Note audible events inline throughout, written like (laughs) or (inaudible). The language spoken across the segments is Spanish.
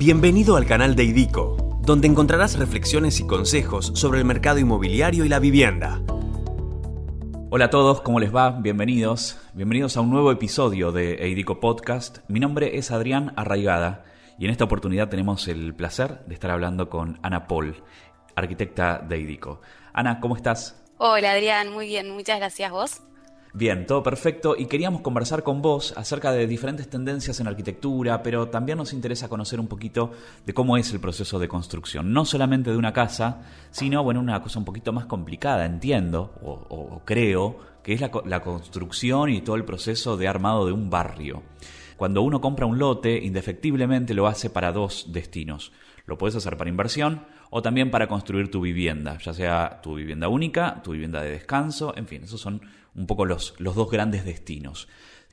Bienvenido al canal de IDICO, donde encontrarás reflexiones y consejos sobre el mercado inmobiliario y la vivienda. Hola a todos, ¿cómo les va? Bienvenidos. Bienvenidos a un nuevo episodio de EIDICO Podcast. Mi nombre es Adrián Arraigada y en esta oportunidad tenemos el placer de estar hablando con Ana Paul, arquitecta de EIDICO. Ana, ¿cómo estás? Hola Adrián, muy bien, muchas gracias vos. Bien, todo perfecto y queríamos conversar con vos acerca de diferentes tendencias en arquitectura, pero también nos interesa conocer un poquito de cómo es el proceso de construcción, no solamente de una casa, sino, bueno, una cosa un poquito más complicada, entiendo, o, creo, que es la, la construcción y todo el proceso de armado de un barrio. Cuando uno compra un lote, indefectiblemente lo hace para dos destinos. Lo puedes hacer para inversión o también para construir tu vivienda, ya sea tu vivienda única, tu vivienda de descanso, en fin, esos son un poco los, los dos grandes destinos.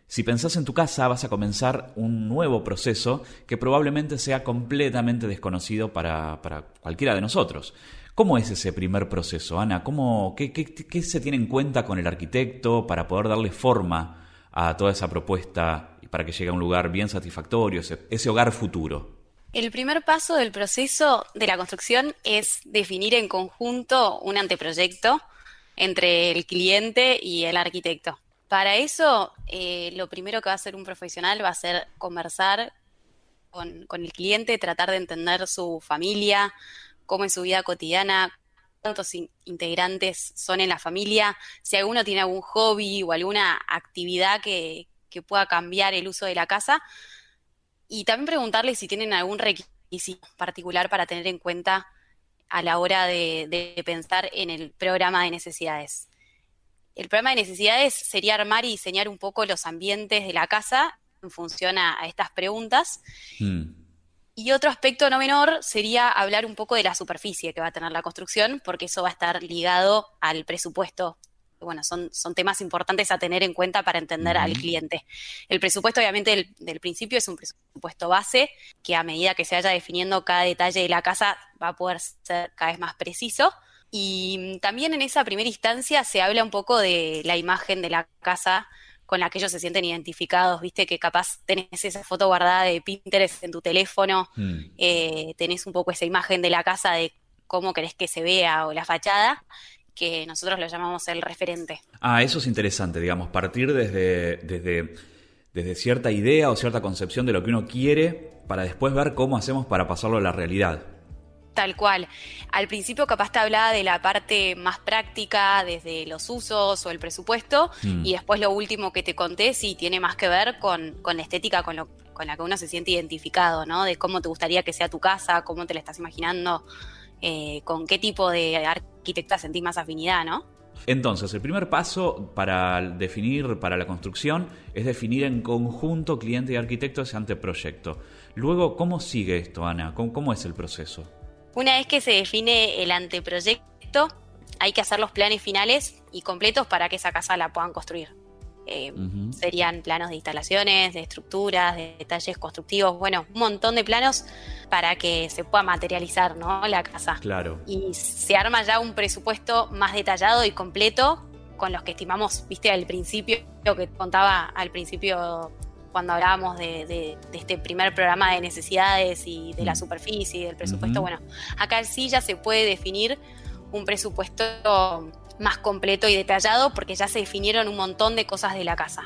Si pensás en tu casa, vas a comenzar un nuevo proceso que probablemente sea completamente desconocido para, cualquiera de nosotros. ¿Cómo es ese primer proceso, Ana? ¿Cómo, qué, qué, se tiene en cuenta con el arquitecto para poder darle forma a toda esa propuesta y para que llegue a un lugar bien satisfactorio, ese hogar futuro? El primer paso del proceso de la construcción es definir en conjunto un anteproyecto entre el cliente y el arquitecto. Para eso, eh, lo primero que va a hacer un profesional va a ser conversar con, el cliente, tratar de entender su familia, cómo es su vida cotidiana, cuántos integrantes son en la familia, si alguno tiene algún hobby o alguna actividad que, que pueda cambiar el uso de la casa. Y también preguntarle si tienen algún requisito particular para tener en cuenta a la hora de, pensar en el programa de necesidades. El programa de necesidades sería armar y diseñar un poco los ambientes de la casa en función a, estas preguntas. Hmm. Y otro aspecto no menor sería hablar un poco de la superficie que va a tener la construcción, porque eso va a estar ligado al presupuesto bueno, son, son temas importantes a tener en cuenta para entender al cliente. El presupuesto, obviamente, del, principio es un presupuesto base, que a medida que se vaya definiendo cada detalle de la casa va a poder ser cada vez más preciso. Y también en esa primera instancia se habla un poco de la imagen de la casa con la que ellos se sienten identificados, viste que capaz tenés esa foto guardada de Pinterest en tu teléfono, mm. eh, tenés un poco esa imagen de la casa de cómo querés que se vea o la fachada, que nosotros lo llamamos el referente. Ah, eso es interesante, digamos, partir desde, desde, desde cierta idea o cierta concepción de lo que uno quiere para después ver cómo hacemos para pasarlo a la realidad. Tal cual. Al principio capaz te hablaba de la parte más práctica, desde los usos o el presupuesto, mm. y después lo último que te conté sí tiene más que ver con, con la estética, con, lo, con la que uno se siente identificado, ¿no? De cómo te gustaría que sea tu casa, cómo te la estás imaginando, eh, con qué tipo de arquitecta sentís más afinidad, ¿no? Entonces, el primer paso para definir, para la construcción, es definir en conjunto cliente y arquitecto ese anteproyecto. Luego, ¿cómo sigue esto, Ana? ¿Cómo, es el proceso? Una vez que se define el anteproyecto, hay que hacer los planes finales y completos para que esa casa la puedan construir. Eh, serían planos de instalaciones, de estructuras, de detalles constructivos, bueno, un montón de planos para que se pueda materializar ¿no? la casa. Claro. Y se arma ya un presupuesto más detallado y completo con los que estimamos, viste, al principio, lo que contaba al principio cuando hablábamos de, este primer programa de necesidades y de la superficie y del presupuesto. Bueno, acá sí ya se puede definir un presupuesto más completo y detallado porque ya se definieron un montón de cosas de la casa.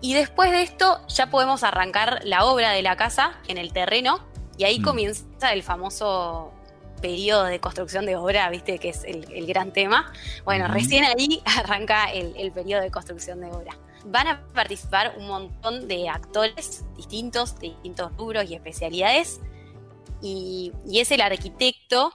Y después de esto ya podemos arrancar la obra de la casa en el terreno y ahí mm. comienza el famoso periodo de construcción de obra, viste que es el, gran tema. Bueno, recién ahí (laughs) arranca el, periodo de construcción de obra. Van a participar un montón de actores distintos, de distintos rubros y especialidades. Y, y es el arquitecto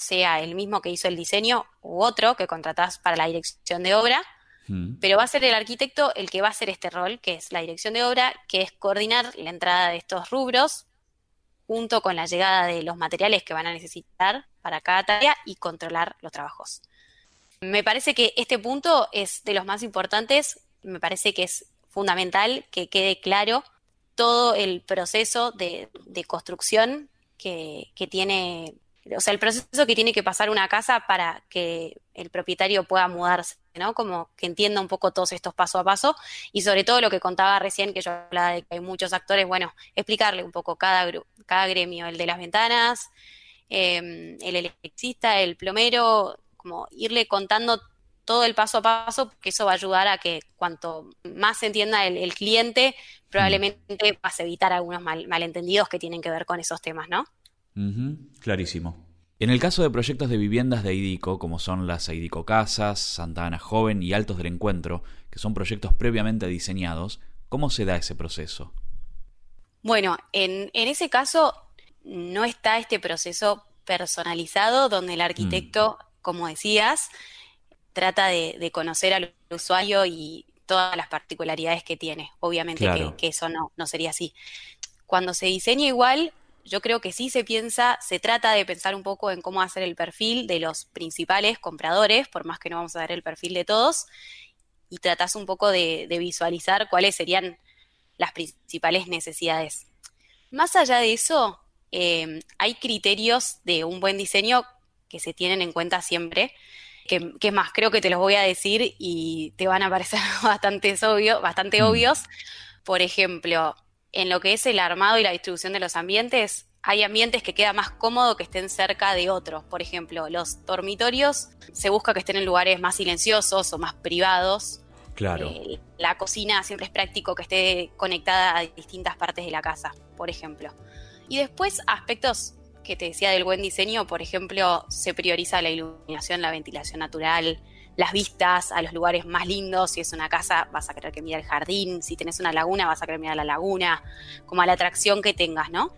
sea el mismo que hizo el diseño u otro que contratás para la dirección de obra, mm. pero va a ser el arquitecto el que va a hacer este rol, que es la dirección de obra, que es coordinar la entrada de estos rubros junto con la llegada de los materiales que van a necesitar para cada tarea y controlar los trabajos. Me parece que este punto es de los más importantes, me parece que es fundamental que quede claro todo el proceso de, construcción que, que tiene o sea, el proceso que tiene que pasar una casa para que el propietario pueda mudarse, ¿no? Como que entienda un poco todos estos paso a paso y sobre todo lo que contaba recién, que yo hablaba de que hay muchos actores, bueno, explicarle un poco cada, cada gremio, el de las ventanas, em, el electricista, el plomero, como irle contando todo el paso a paso, porque eso va a ayudar a que cuanto más se entienda el, cliente, probablemente vas a evitar algunos malentendidos que tienen que ver con esos temas, ¿no? Clarísimo. En el caso de proyectos de viviendas de IDICO, como son las IDICO Casas, Santa Ana Joven y Altos del Encuentro, que son proyectos previamente diseñados, ¿cómo se da ese proceso? Bueno, en, ese caso no está este proceso personalizado donde el arquitecto, mm. como decías, trata de, conocer al usuario y todas las particularidades que tiene. Obviamente que, eso no, no sería así. Cuando se diseña igual, yo creo que sí se piensa, se trata de pensar un poco en cómo hacer el perfil de los principales compradores, por más que no vamos a dar el perfil de todos, y tratas un poco de, visualizar cuáles serían las principales necesidades. Más allá de eso, eh, hay criterios de un buen diseño que se tienen en cuenta siempre, que, es más, creo que te los voy a decir y te van a parecer (laughs) bastante, obvio, bastante mm. obvios. Por ejemplo, en lo que es el armado y la distribución de los ambientes, hay ambientes que queda más cómodo que estén cerca de otros. Por ejemplo, los dormitorios se busca que estén en lugares más silenciosos o más privados. Claro. Eh, la cocina siempre es práctico que esté conectada a distintas partes de la casa, por ejemplo. Y después aspectos que te decía del buen diseño, por ejemplo, se prioriza la iluminación, la ventilación natural, las vistas a los lugares más lindos. Si es una casa, vas a querer que mire el jardín. Si tenés una laguna, vas a querer mirar la laguna. Como a la atracción que tengas, ¿no?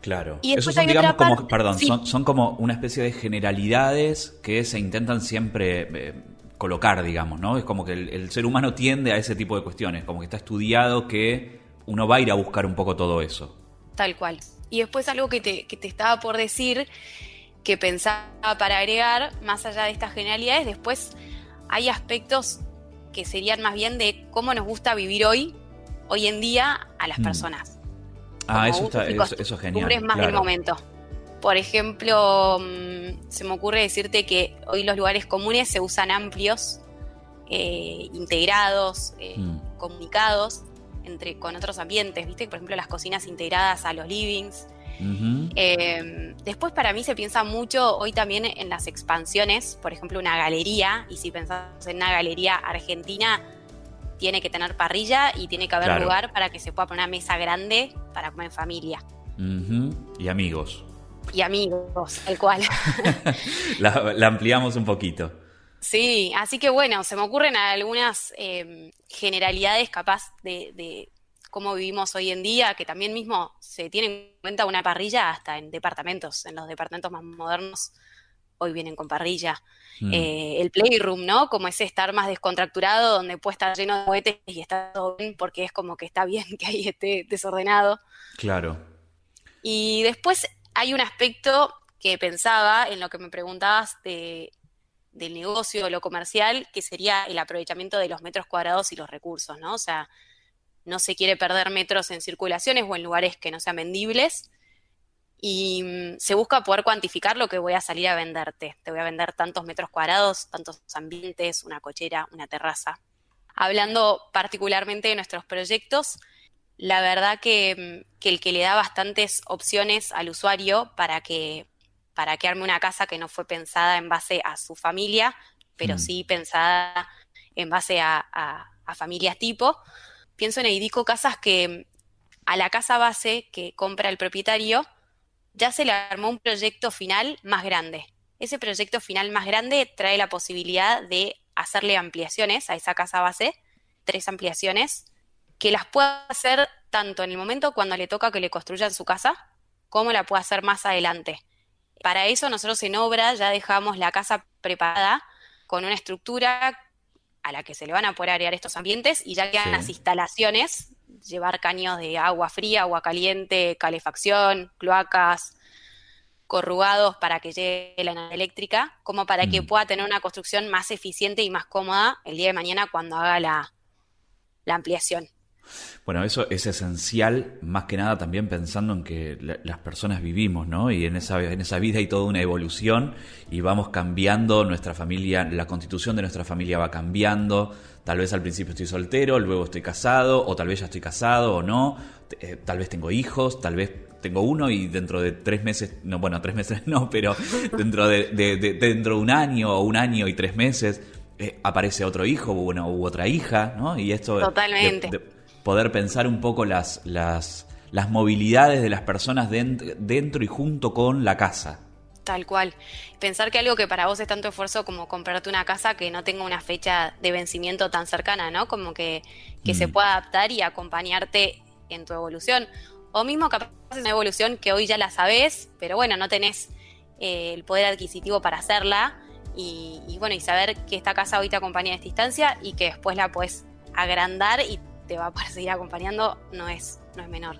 Claro. Y Esos son, digamos, como, perdón, son, como una especie de generalidades que se intentan siempre eh, colocar, digamos, ¿no? Es como que el, ser humano tiende a ese tipo de cuestiones, como que está estudiado que uno va a ir a buscar un poco todo eso. Tal cual. Y después algo que te, que te estaba por decir, que pensaba para agregar, más allá de estas generalidades, después hay aspectos que serían más bien de cómo nos gusta vivir hoy, hoy en día, a las mm. personas. Ah, eso, está, eso, es genial. más del momento. Por ejemplo, mm, se me ocurre decirte que hoy los lugares comunes se usan amplios, eh, integrados, eh, mm. comunicados entre, con otros ambientes, ¿viste? Por ejemplo, las cocinas integradas a los livings, Em, después para mí se piensa mucho hoy también en las expansiones, por ejemplo una galería, y si pensamos en una galería argentina, tiene que tener parrilla y tiene que haber lugar para que se pueda poner una mesa grande para comer en familia. Y amigos. Y amigos, el cual. (laughs) la, ampliamos un poquito. Sí, así que bueno, se me ocurren algunas em, generalidades capaz de cómo vivimos hoy en día, que también mismo se tiene en cuenta una parrilla hasta en departamentos, en los departamentos más modernos hoy vienen con parrilla. Mm. Eh, el playroom, ¿no? Como ese estar más descontracturado, donde puede estar lleno de juguetes y está todo bien, porque es como que está bien (laughs) que ahí esté desordenado. Claro. Y después hay un aspecto que pensaba en lo que me preguntabas de, del negocio, lo comercial, que sería el aprovechamiento de los metros cuadrados y los recursos, ¿no? O sea, no se quiere perder metros en circulaciones o en lugares que no sean vendibles. Y mm, se busca poder cuantificar lo que voy a salir a venderte. Te voy a vender tantos metros cuadrados, tantos ambientes, una cochera, una terraza. Hablando particularmente de nuestros proyectos, la verdad que, mm, el que le da bastantes opciones al usuario para que, para que arme una casa que no fue pensada en base a su familia, pero mm. sí pensada en base a, a familias tipo, pienso en Eidico Casas que a la casa base que compra el propietario ya se le armó un proyecto final más grande. Ese proyecto final más grande trae la posibilidad de hacerle ampliaciones a esa casa base, tres ampliaciones, que las pueda hacer tanto en el momento cuando le toca que le construyan su casa, como la pueda hacer más adelante. Para eso nosotros en obra ya dejamos la casa preparada con una estructura a la que se le van a poder agregar estos ambientes y ya quedan las instalaciones, llevar caños de agua fría, agua caliente, calefacción, cloacas, corrugados para que llegue la energía eléctrica, como para que mm. pueda tener una construcción más eficiente y más cómoda el día de mañana cuando haga la, ampliación. Bueno, eso es esencial, más que nada también pensando en que las personas vivimos, ¿no? Y en esa, en esa vida hay toda una evolución y vamos cambiando nuestra familia, la constitución de nuestra familia va cambiando. Tal vez al principio estoy soltero, luego estoy casado, o tal vez ya estoy casado o no. Eh, tal vez tengo hijos, tal vez tengo uno y dentro de tres meses, no, bueno, tres meses (laughs) no, pero dentro de, dentro de un año o un año y tres meses eh, aparece otro hijo bueno, u otra hija, ¿no? Y esto Totalmente poder pensar un poco las, las, las movilidades de las personas dentro, y junto con la casa. Tal cual. Pensar que algo que para vos es tanto esfuerzo como comprarte una casa que no tenga una fecha de vencimiento tan cercana, ¿no? Como que, que se mm. pueda adaptar y acompañarte en tu evolución. O mismo capaz es una evolución que hoy ya la sabes, pero bueno, no tenés eh, el poder adquisitivo para hacerla. Y, y, bueno, y saber que esta casa hoy te acompaña a esta instancia y que después la puedes agrandar y te va a seguir acompañando no es, no es menor.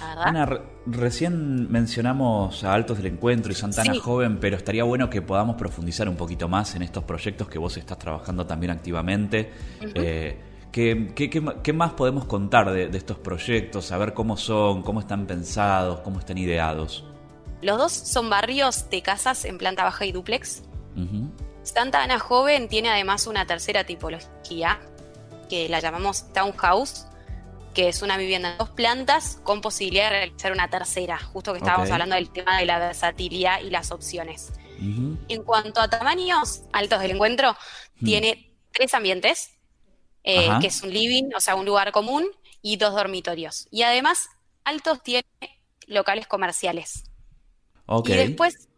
Ana, recién mencionamos a Altos del Encuentro y Santana Joven, pero estaría bueno que podamos profundizar un poquito más en estos proyectos que vos estás trabajando también activamente. Eh, ¿qué, más podemos contar de, estos proyectos? Saber cómo son, cómo están pensados, cómo están ideados. Los dos son barrios de casas en planta baja y duplex. Santana Joven tiene además una tercera tipología, que la llamamos townhouse, que es una vivienda de dos plantas con posibilidad de realizar una tercera, justo que estábamos hablando del tema de la versatilidad y las opciones. En cuanto a tamaños altos del encuentro, hmm. tiene tres ambientes, eh, que es un living, o sea, un lugar común, y dos dormitorios. Y además, altos tiene locales comerciales. Y después,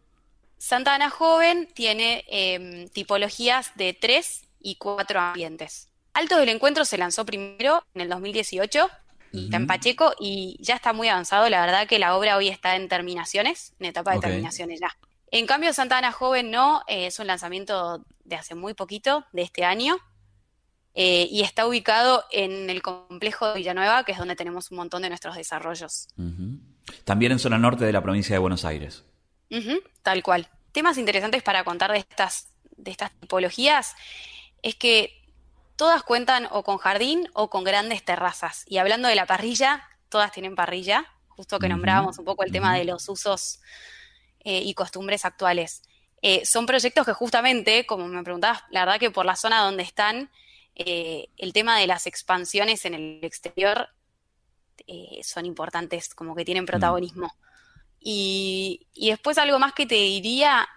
Santa Ana Joven tiene em, tipologías de tres y cuatro ambientes. Alto del Encuentro se lanzó primero en el 2018 y está en Pacheco y ya está muy avanzado. La verdad que la obra hoy está en terminaciones, en etapa de terminaciones ya. En cambio, Santa Ana Joven no, eh, es un lanzamiento de hace muy poquito, de este año, eh, y está ubicado en el complejo de Villanueva, que es donde tenemos un montón de nuestros desarrollos. También en zona norte de la provincia de Buenos Aires. tal cual. Temas interesantes para contar de estas, de estas tipologías es que todas cuentan o con jardín o con grandes terrazas. Y hablando de la parrilla, todas tienen parrilla, justo que nombrábamos un poco el tema de los usos eh, y costumbres actuales. Eh, son proyectos que justamente, como me preguntabas, la verdad que por la zona donde están, eh, el tema de las expansiones en el exterior son importantes, como que tienen mm. protagonismo. Y, y, después algo más que te diría,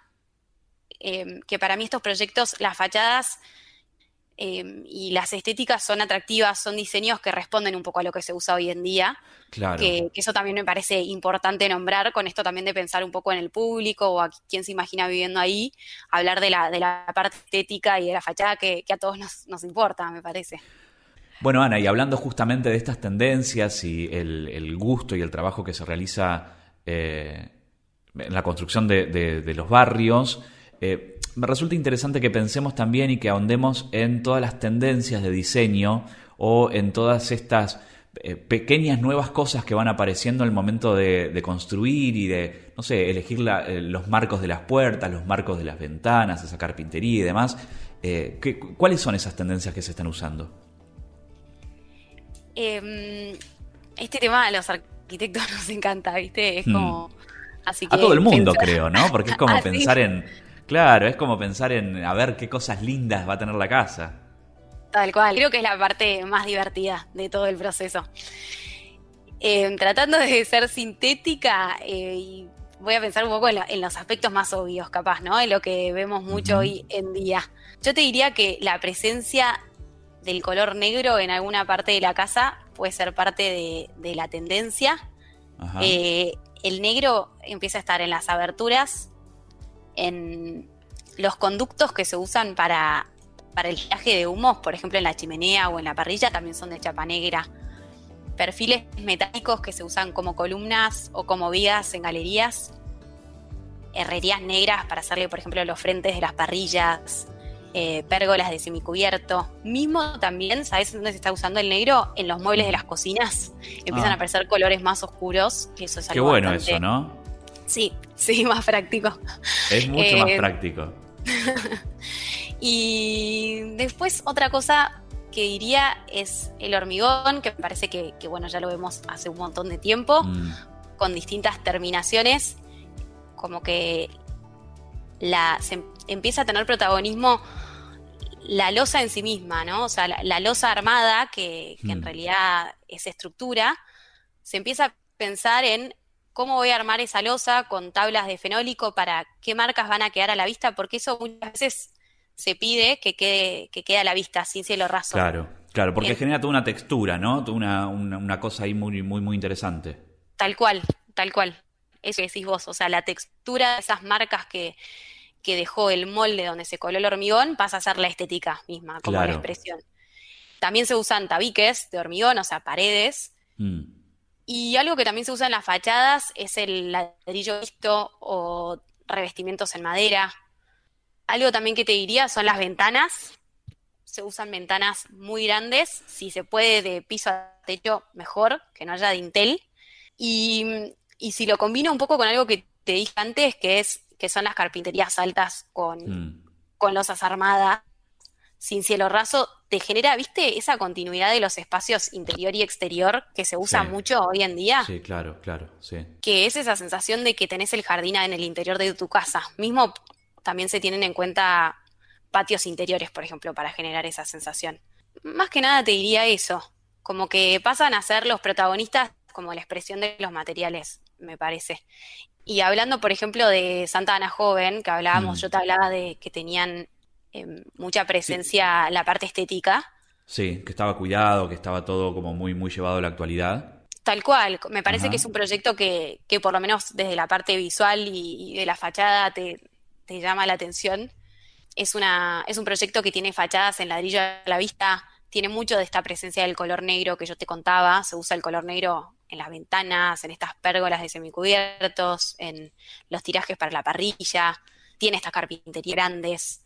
que para mí estos proyectos, las fachadas Em, y las estéticas son atractivas, son diseños que responden un poco a lo que se usa hoy en día. Claro. Que, eso también me parece importante nombrar, con esto también de pensar un poco en el público o a quién se imagina viviendo ahí, hablar de la, de la parte estética y de la fachada que, a todos nos, importa, me parece. Bueno, Ana, y hablando justamente de estas tendencias y el, gusto y el trabajo que se realiza eh, en la construcción de, los barrios, eh, me resulta interesante que pensemos también y que ahondemos en todas las tendencias de diseño o en todas estas eh, pequeñas nuevas cosas que van apareciendo en el momento de, construir y de, no sé, elegir eh, los marcos de las puertas, los marcos de las ventanas, esa carpintería y demás. Eh, ¿Cuáles son esas tendencias que se están usando? Em, este tema a los arquitectos (laughs) nos encanta, ¿viste? Es hmm. como... Así a todo el mundo, creo, ¿no? Porque es (laughs) como pensar en Claro, es como pensar en a ver qué cosas lindas va a tener la casa. Tal cual, creo que es la parte más divertida de todo el proceso. Eh, tratando de ser sintética, eh, voy a pensar un poco en, los aspectos más obvios, capaz, ¿no? En lo que vemos mucho hoy en día. Yo te diría que la presencia del color negro en alguna parte de la casa puede ser parte de, la tendencia. Eh, el negro empieza a estar en las aberturas en los conductos que se usan para, el viaje de humos, por ejemplo en la chimenea o en la parrilla, también son de chapa negra. Perfiles metálicos que se usan como columnas o como vigas en galerías. Herrerías negras para hacerle, por ejemplo, los frentes de las parrillas. Eh, pérgolas de semicubierto. Mismo también, ¿sabes dónde se está usando el negro? En los muebles de las cocinas. Empiezan ah. a aparecer colores más oscuros, que eso es algo Qué bueno eso, ¿no? Sí, (laughs) sí, más práctico. Es mucho más eh, práctico. (laughs) y después otra cosa que diría es el hormigón, que parece que, bueno, ya lo vemos hace un montón de tiempo, mm. con distintas terminaciones, como que la, se empieza a tener protagonismo la losa en sí misma, ¿no? O sea, la, losa armada, que, en mm. realidad es estructura, se empieza a pensar en cómo voy a armar esa losa con tablas de fenólico para qué marcas van a quedar a la vista, porque eso muchas veces se pide que quede, que quede a la vista, sin cielo raso. Claro, claro, porque genera toda una textura, ¿no? Una, una, cosa ahí muy, muy, muy interesante. Tal cual, tal cual. Eso que decís vos, o sea, la textura de esas marcas que, que dejó el molde donde se coló el hormigón pasa a ser la estética misma, como la expresión. También se usan tabiques de hormigón, o sea, paredes. Mm. Y algo que también se usa en las fachadas es el ladrillo visto o revestimientos en madera. Algo también que te diría son las ventanas. Se usan ventanas muy grandes. Si se puede de piso a techo, mejor, que no haya dintel. Y, y si lo combino un poco con algo que te dije antes, que es que son las carpinterías altas con, mm. con losas armadas, sin cielo raso, te genera, viste, esa continuidad de los espacios interior y exterior que se usa mucho hoy en día. Sí, claro, claro, sí. Que es esa sensación de que tenés el jardín en el interior de tu casa. Mismo también se tienen en cuenta patios interiores, por ejemplo, para generar esa sensación. Más que nada te diría eso, como que pasan a ser los protagonistas como la expresión de los materiales, me parece. Y hablando, por ejemplo, de Santa Ana Joven, que hablábamos, mm. yo te hablaba de que tenían em, mucha presencia la parte estética. Sí, que estaba cuidado, que estaba todo como muy, muy llevado a la actualidad. Tal cual, me parece que es un proyecto que, que, por lo menos desde la parte visual y de la fachada te, te llama la atención. Es, una, es un proyecto que tiene fachadas en ladrillo a la vista, tiene mucho de esta presencia del color negro que yo te contaba, se usa el color negro en las ventanas, en estas pérgolas de semicubiertos, en los tirajes para la parrilla, tiene estas carpinterías grandes,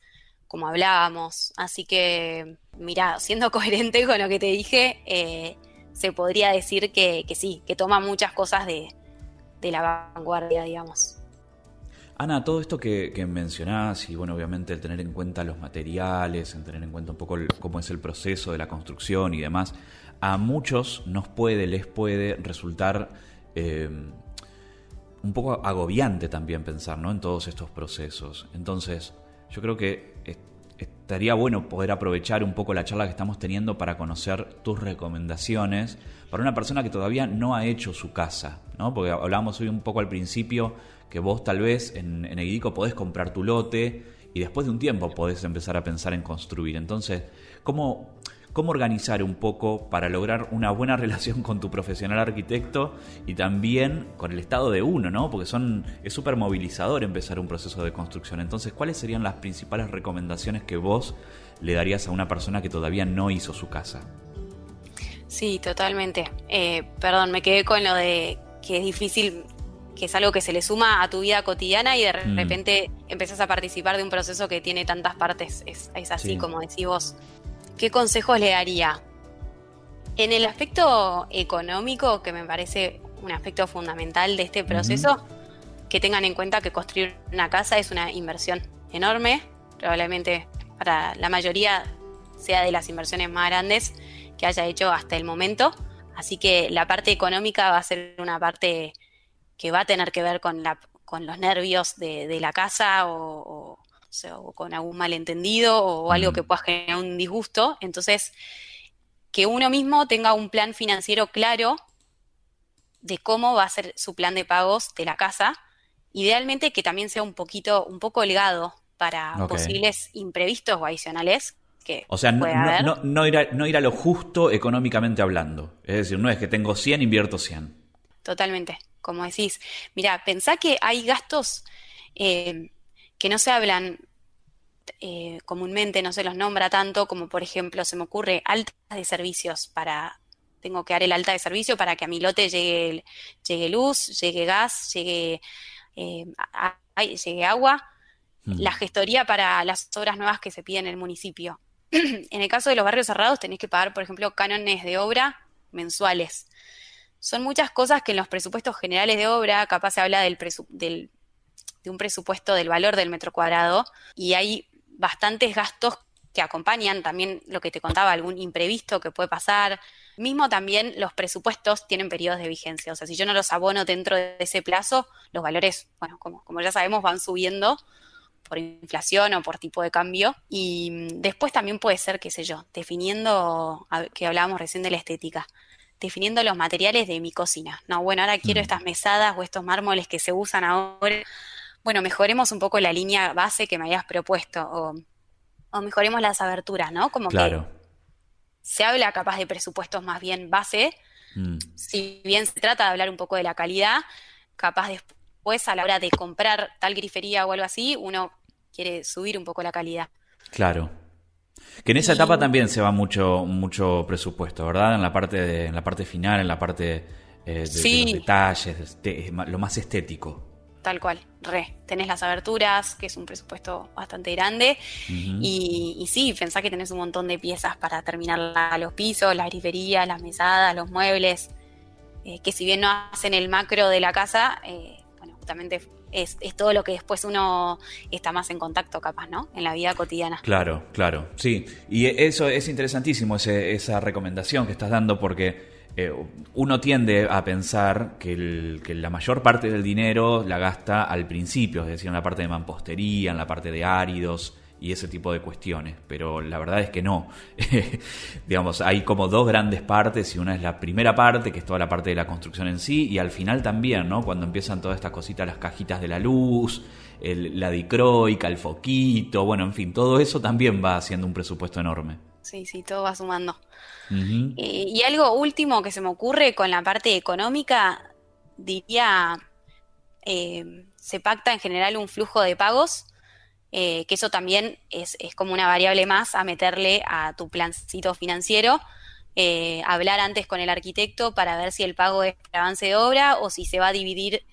como hablábamos, así que, mira, siendo (laughs) coherente con lo que te dije, eh, se podría decir que, sí, que toma muchas cosas de, la vanguardia, digamos. Ana, todo esto que, mencionás y bueno, obviamente el tener en cuenta los materiales, el tener en cuenta un poco cómo es el proceso de la construcción y demás, a muchos nos puede, les puede resultar eh, un poco agobiante también pensar ¿no? en todos estos procesos. Entonces, yo creo que estaría bueno poder aprovechar un poco la charla que estamos teniendo para conocer tus recomendaciones para una persona que todavía no ha hecho su casa, ¿no? Porque hablábamos hoy un poco al principio que vos tal vez en, en podés comprar tu lote y después de un tiempo podés empezar a pensar en construir. Entonces, ¿cómo, cómo organizar un poco para lograr una buena (laughs) relación con tu profesional arquitecto y también con el estado de uno, ¿no? Porque son, es súper movilizador empezar un proceso de construcción. Entonces, ¿cuáles serían las principales recomendaciones que vos le darías a una persona que todavía no hizo su casa? Sí, totalmente. Eh, perdón, me quedé con lo de que es difícil que es algo que se le suma a tu vida cotidiana y de mm. repente empezás a participar de un proceso que tiene tantas partes. Es, así como decís vos. ¿Qué consejos le daría? En el aspecto económico, que me parece un aspecto fundamental de este proceso, que tengan en cuenta que construir una casa es una inversión enorme, probablemente para la mayoría sea de las inversiones más grandes que haya hecho hasta el momento. Así que la parte económica va a ser una parte que va a tener que ver con, la, con los nervios de, la casa o, con algún malentendido o algo que pueda generar un disgusto. Entonces, que uno mismo tenga un plan financiero claro de cómo va a ser su plan de pagos de la casa. Idealmente que también sea un poquito, un poco holgado para posibles imprevistos o adicionales. Que o sea, no, no, ir a, no ir a lo justo económicamente hablando. Es decir, no es que tengo 100, invierto 100. Totalmente como decís. Mira, pensá que hay gastos eh, que no se hablan eh, comúnmente, no se los nombra tanto, como por ejemplo se me ocurre altas de servicios para, tengo que dar el alta de servicio para que a mi lote llegue, llegue luz, llegue gas, llegue, eh, llegue agua, mm. la gestoría para las obras nuevas que se piden en el municipio. (clears throat) en el caso de los barrios cerrados tenés que pagar, por ejemplo, cánones de obra mensuales son muchas cosas que en los presupuestos generales de obra, capaz se habla del, de un presupuesto del valor del metro cuadrado, y hay bastantes gastos que acompañan, también lo que te contaba, algún imprevisto que puede pasar. Mismo también los presupuestos tienen periodos de vigencia, o sea, si yo no los abono dentro de ese plazo, los valores, bueno, como, como ya sabemos, van subiendo por inflación o por tipo de cambio. Y mm, después también puede ser, qué sé yo, definiendo, que hablábamos recién de la estética, definiendo los materiales de mi cocina. No, bueno, ahora quiero mm. estas mesadas o estos mármoles que se usan ahora. Bueno, mejoremos un poco la línea base que me hayas propuesto o, mejoremos las aberturas, ¿no? Como claro. que se habla capaz de presupuestos más bien base. Mm. Si bien se trata de hablar un poco de la calidad, capaz después a la hora de comprar tal grifería o algo así, uno quiere subir un poco la calidad. Claro, que en esa etapa también se va mucho, mucho presupuesto, ¿verdad? En la parte, de, en la parte final, en la parte eh, de, los detalles, lo más estético. Tal cual, re. Tenés las aberturas, que es un presupuesto bastante grande. y, sí, pensá que tenés un montón de piezas para terminar los pisos, las griferías, las mesadas, los muebles. Eh, que si bien no hacen el macro de la casa, eh, bueno, justamente es, todo lo que después uno está más en contacto, capaz, ¿no? En la vida cotidiana. Claro, claro, sí. Y eso es interesantísimo, esa recomendación que estás dando, porque eh, uno tiende a pensar que, que, la mayor parte del dinero la gasta al principio, es decir, en la parte de mampostería, en la parte de áridos y ese tipo de cuestiones, pero la verdad es que no. (laughs) Digamos, hay como dos grandes partes y una es la primera parte, que es toda la parte de la construcción en sí, y al final también, ¿no? Cuando empiezan todas estas cositas, las cajitas de la luz, la dicroica, el foquito, bueno, en fin, todo eso también va haciendo un presupuesto enorme. Sí, sí, todo va sumando. Eh, y algo último que se me ocurre con la parte económica, diría, eh, se pacta en general un flujo de pagos eh, que eso también es, como una variable más a meterle a tu plancito financiero. Eh, hablar antes con el arquitecto para ver si el pago es avance de obra o si se va a dividir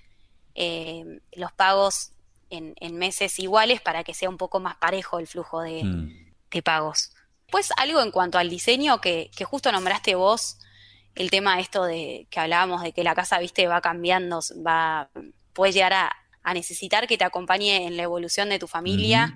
eh, los pagos en, meses iguales para que sea un poco más parejo el flujo de, mm. pagos. Pues algo en cuanto al diseño que, que, justo nombraste vos, el tema esto de que hablábamos de que la casa, viste, va cambiando, va, puede llegar a, a necesitar que te acompañe en la evolución de tu familia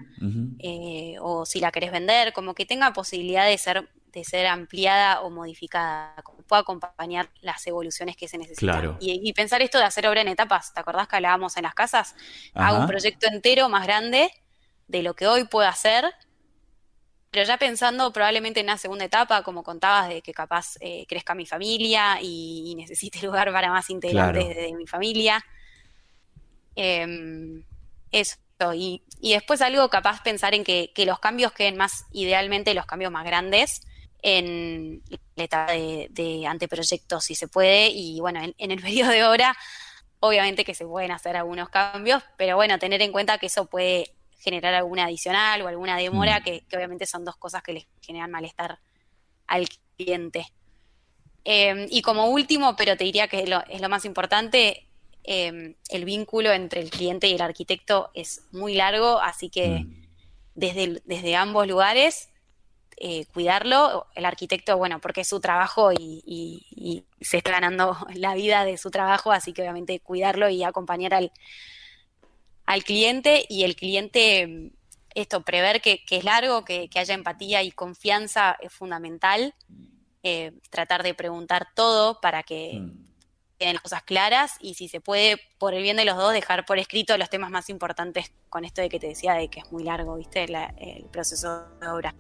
eh, o si la querés vender, como que tenga posibilidad de ser de ser ampliada o modificada, como pueda acompañar las evoluciones que se necesitan. Y, pensar esto de hacer obra en etapas, ¿te acordás que hablábamos en las casas? Hago un proyecto entero más grande de lo que hoy puedo hacer, pero ya pensando probablemente en una segunda etapa, como contabas, de que capaz eh, crezca mi familia y, necesite (laughs) lugar para más integrantes de mi familia. Eh, eso. Y, después algo capaz pensar en que, los cambios queden más, idealmente los cambios más grandes en la etapa de, anteproyectos si se puede. Y bueno, en, el (laughs) periodo de obra, obviamente que se pueden hacer algunos cambios, pero bueno, tener en cuenta que eso puede generar alguna adicional o alguna demora, mm. que, obviamente son dos cosas que les generan malestar al cliente. Em, y como último, pero te diría que es lo más importante, Em, el vínculo entre el cliente y el arquitecto es muy largo, así que mm. desde, desde ambos lugares eh, cuidarlo, el arquitecto, bueno, porque es su trabajo y, se está ganando (laughs) la vida de su trabajo, así que obviamente cuidarlo y acompañar al, al cliente y el cliente, esto, prever que, es largo, que, haya empatía y confianza es fundamental, eh, tratar de preguntar todo para que... Mm las cosas claras y si se puede, por el bien de los dos, dejar por escrito los temas más importantes con esto de que te decía de que es muy largo, ¿viste? el proceso de obra.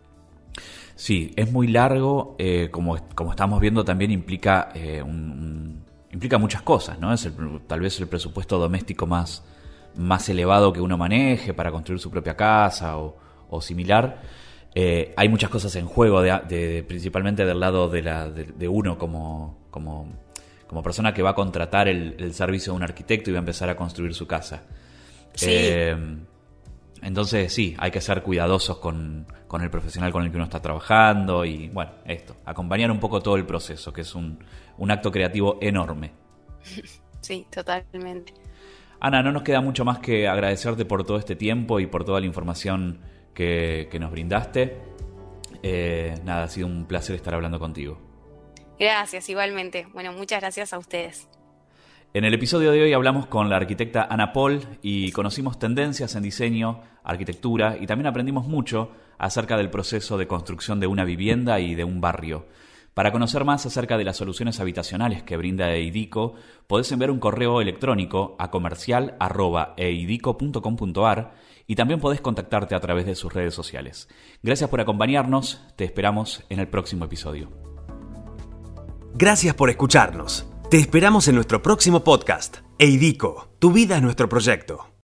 Sí, es muy largo, eh, como, como estamos viendo también implica, eh, implica muchas cosas, ¿no? Es tal vez el presupuesto doméstico más, más elevado que uno maneje para construir su propia casa o, similar. Eh, hay muchas cosas en juego, de, principalmente del lado de, la, de, uno como, como como persona que va a contratar el, servicio de un arquitecto y va a empezar a construir su casa. Eh, entonces sí, hay que ser cuidadosos con, el profesional con el que uno está trabajando y bueno, esto, acompañar un poco todo el proceso, que es un, acto creativo enorme. (laughs) Sí, totalmente. Ana, no nos queda mucho más que agradecerte por todo este tiempo y por toda la información que, nos brindaste. Eh, nada, ha sido un placer estar hablando contigo. Gracias, igualmente. Bueno, muchas gracias a ustedes. En el episodio de hoy hablamos con la arquitecta Ana Paul y conocimos tendencias en diseño, arquitectura y también aprendimos mucho acerca del proceso de construcción de una vivienda y de un barrio. Para conocer más acerca de las soluciones habitacionales que brinda EIDICO, podés enviar un correo electrónico a comercial.eidico.com.ar y también podés contactarte a través de sus redes sociales. Gracias por acompañarnos, te esperamos en el próximo episodio. Gracias por escucharnos. Te esperamos en nuestro próximo podcast. Eidico, tu vida es nuestro proyecto.